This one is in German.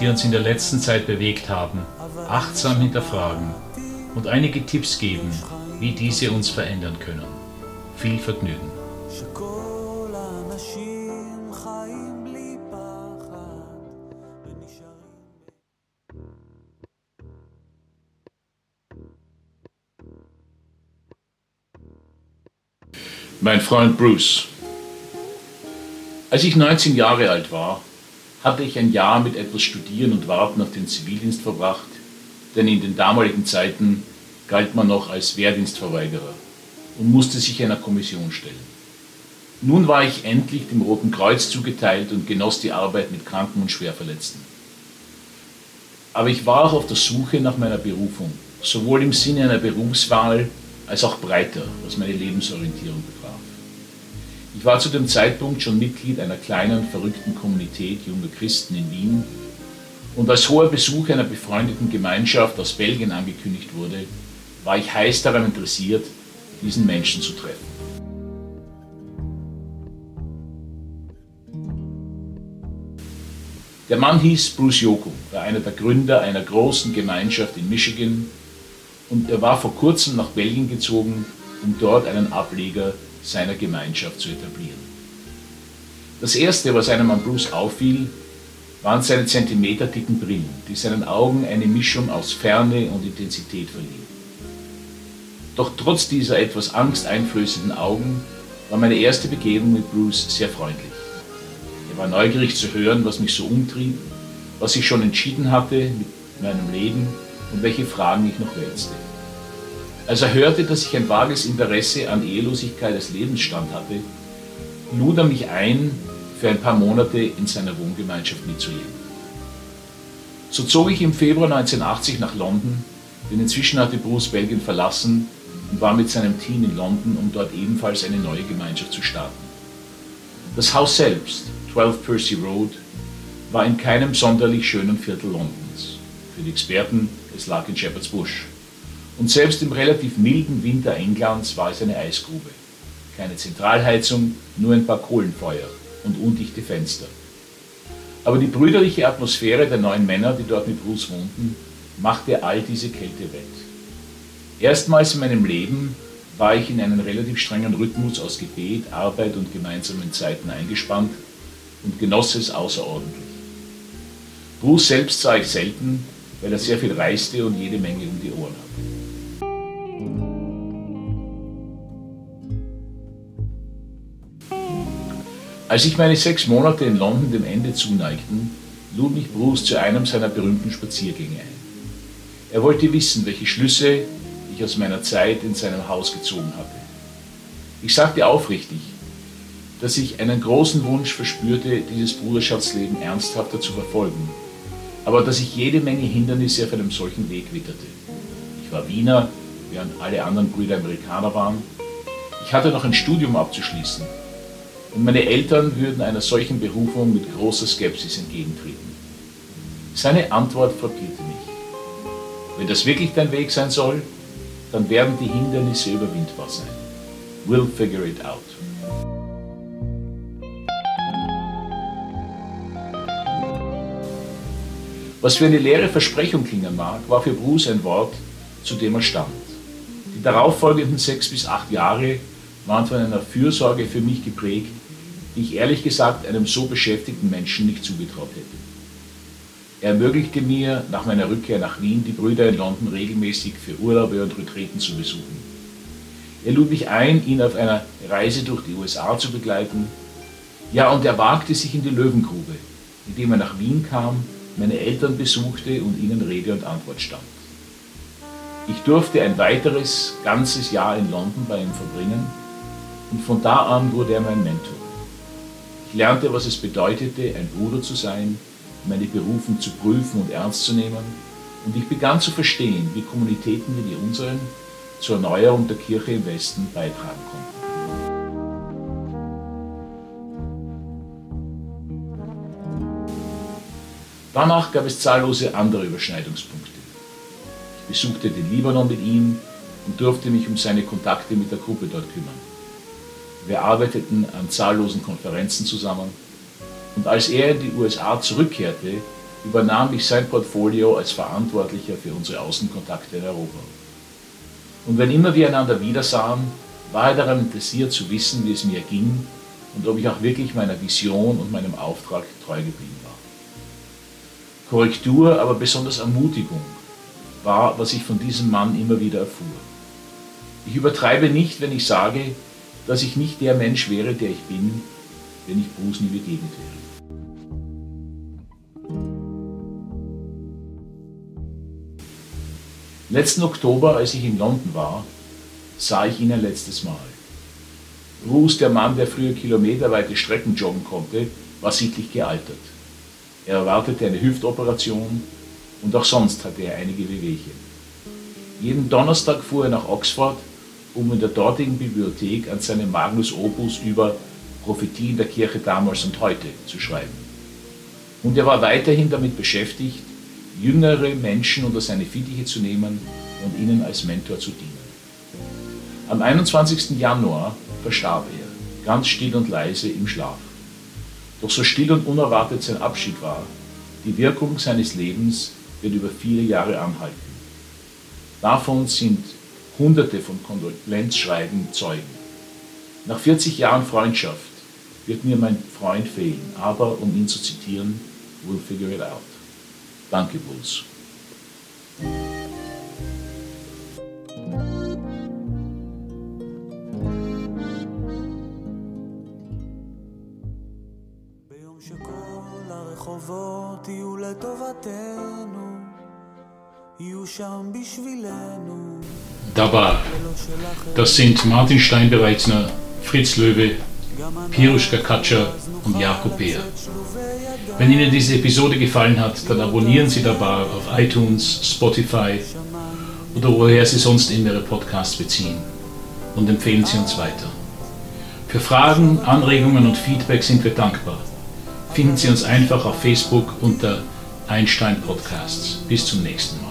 die uns in der letzten Zeit bewegt haben, achtsam hinterfragen und einige Tipps geben, wie diese uns verändern können. Viel Vergnügen! Mein Freund Bruce. Als ich 19 Jahre alt war, hatte ich ein Jahr mit etwas Studieren und Warten auf den Zivildienst verbracht, denn in den damaligen Zeiten galt man noch als Wehrdienstverweigerer und musste sich einer Kommission stellen. Nun war ich endlich dem Roten Kreuz zugeteilt und genoss die Arbeit mit Kranken und Schwerverletzten. Aber ich war auch auf der Suche nach meiner Berufung, sowohl im Sinne einer Berufswahl als auch breiter, was meine Lebensorientierung betraf. Ich war zu dem Zeitpunkt schon Mitglied einer kleinen, verrückten Kommunität junger Christen in Wien und als hoher Besuch einer befreundeten Gemeinschaft aus Belgien angekündigt wurde, war ich heiß daran interessiert, diesen Menschen zu treffen. Der Mann hieß Bruce Yoko, war einer der Gründer einer großen Gemeinschaft in Michigan und er war vor kurzem nach Belgien gezogen, um dort einen Ableger seiner Gemeinschaft zu etablieren. Das erste, was einem an Bruce auffiel, waren seine zentimeterdicken Brillen, die seinen Augen eine Mischung aus Ferne und Intensität verliehen. Doch trotz dieser etwas angsteinflößenden Augen war meine erste Begegnung mit Bruce sehr freundlich. Er war neugierig zu hören, was mich so umtrieb, was ich schon entschieden hatte mit meinem Leben und welche Fragen ich noch wälzte. Als er hörte, dass ich ein vages Interesse an Ehelosigkeit als Lebensstand hatte, lud er mich ein, für ein paar Monate in seiner Wohngemeinschaft mitzuleben. So zog ich im Februar 1980 nach London, denn inzwischen hatte Bruce Belgien verlassen und war mit seinem Team in London, um dort ebenfalls eine neue Gemeinschaft zu starten. Das Haus selbst, 12 Percy Road, war in keinem sonderlich schönen Viertel Londons. Für die Experten, es lag in Shepherd's Bush. Und selbst im relativ milden Winter Englands war es eine Eisgrube. Keine Zentralheizung, nur ein paar Kohlenfeuer und undichte Fenster. Aber die brüderliche Atmosphäre der neuen Männer, die dort mit Bruce wohnten, machte all diese Kälte wett. Erstmals in meinem Leben war ich in einen relativ strengen Rhythmus aus Gebet, Arbeit und gemeinsamen Zeiten eingespannt und genoss es außerordentlich. Bruce selbst sah ich selten, weil er sehr viel reiste und jede Menge um die Ohren hatte. Als sich meine sechs Monate in London dem Ende zuneigten, lud mich Bruce zu einem seiner berühmten Spaziergänge ein. Er wollte wissen, welche Schlüsse ich aus meiner Zeit in seinem Haus gezogen hatte. Ich sagte aufrichtig, dass ich einen großen Wunsch verspürte, dieses Bruderschaftsleben ernsthafter zu verfolgen, aber dass ich jede Menge Hindernisse auf einem solchen Weg witterte. Ich war Wiener, während alle anderen Brüder Amerikaner waren. Ich hatte noch ein Studium abzuschließen und meine Eltern würden einer solchen Berufung mit großer Skepsis entgegentreten. Seine Antwort frappierte mich. Wenn das wirklich dein Weg sein soll, dann werden die Hindernisse überwindbar sein. We'll figure it out. Was für eine leere Versprechung klingen mag, war für Bruce ein Wort, zu dem er stand. Die darauffolgenden sechs bis acht Jahre waren von einer Fürsorge für mich geprägt, die ich ehrlich gesagt einem so beschäftigten Menschen nicht zugetraut hätte. Er ermöglichte mir nach meiner Rückkehr nach Wien die Brüder in London regelmäßig für Urlaube und Retreten zu besuchen. Er lud mich ein, ihn auf einer Reise durch die USA zu begleiten. Ja, und er wagte sich in die Löwengrube, indem er nach Wien kam, meine Eltern besuchte und ihnen Rede und Antwort stand. Ich durfte ein weiteres ganzes Jahr in London bei ihm verbringen und von da an wurde er mein Mentor. Ich lernte, was es bedeutete, ein Bruder zu sein, meine Berufung zu prüfen und ernst zu nehmen und ich begann zu verstehen, wie Kommunitäten wie die unseren zur Erneuerung der Kirche im Westen beitragen konnten. Danach gab es zahllose andere Überschneidungspunkte. Ich besuchte den Libanon mit ihm und durfte mich um seine Kontakte mit der Gruppe dort kümmern. Wir arbeiteten an zahllosen Konferenzen zusammen und als er in die USA zurückkehrte, übernahm ich sein Portfolio als Verantwortlicher für unsere Außenkontakte in Europa. Und wenn immer wir einander wiedersahen, war er daran interessiert zu wissen, wie es mir ging und ob ich auch wirklich meiner Vision und meinem Auftrag treu geblieben war. Korrektur, aber besonders Ermutigung war, was ich von diesem Mann immer wieder erfuhr. Ich übertreibe nicht, wenn ich sage, dass ich nicht der Mensch wäre, der ich bin, wenn ich Bruce nie begegnet wäre. Letzten Oktober, als ich in London war, sah ich ihn ein letztes Mal. Bruce, der Mann, der früher kilometerweite Strecken joggen konnte, war sichtlich gealtert. Er erwartete eine Hüftoperation und auch sonst hatte er einige Wehwehchen. Jeden Donnerstag fuhr er nach Oxford, um in der dortigen Bibliothek an seinem Magnus Opus über Prophetien der Kirche damals und heute zu schreiben. Und er war weiterhin damit beschäftigt, jüngere Menschen unter seine Fittiche zu nehmen und ihnen als Mentor zu dienen. Am 21. Januar verstarb er, ganz still und leise im Schlaf. Doch so still und unerwartet sein Abschied war, die Wirkung seines Lebens wird über viele Jahre anhalten. Davon sind Hunderte von Kondolenzschreiben Zeugen. Nach 40 Jahren Freundschaft wird mir mein Freund fehlen, aber, um ihn zu zitieren, we'll figure it out. Danke, Bruce. ביום שכל הרחובות יהיו לטובתנו, יהיו שם בשבילנו. Dabei. Das sind Martin Steinbereitner, Fritz Löwe, Piruschka Katscher und Jakob Beer. Wenn Ihnen diese Episode gefallen hat, dann abonnieren Sie dabei auf iTunes, Spotify oder woher Sie sonst immer Ihre Podcasts beziehen und empfehlen Sie uns weiter. Für Fragen, Anregungen und Feedback sind wir dankbar. Finden Sie uns einfach auf Facebook unter Einstein Podcasts. Bis zum nächsten Mal.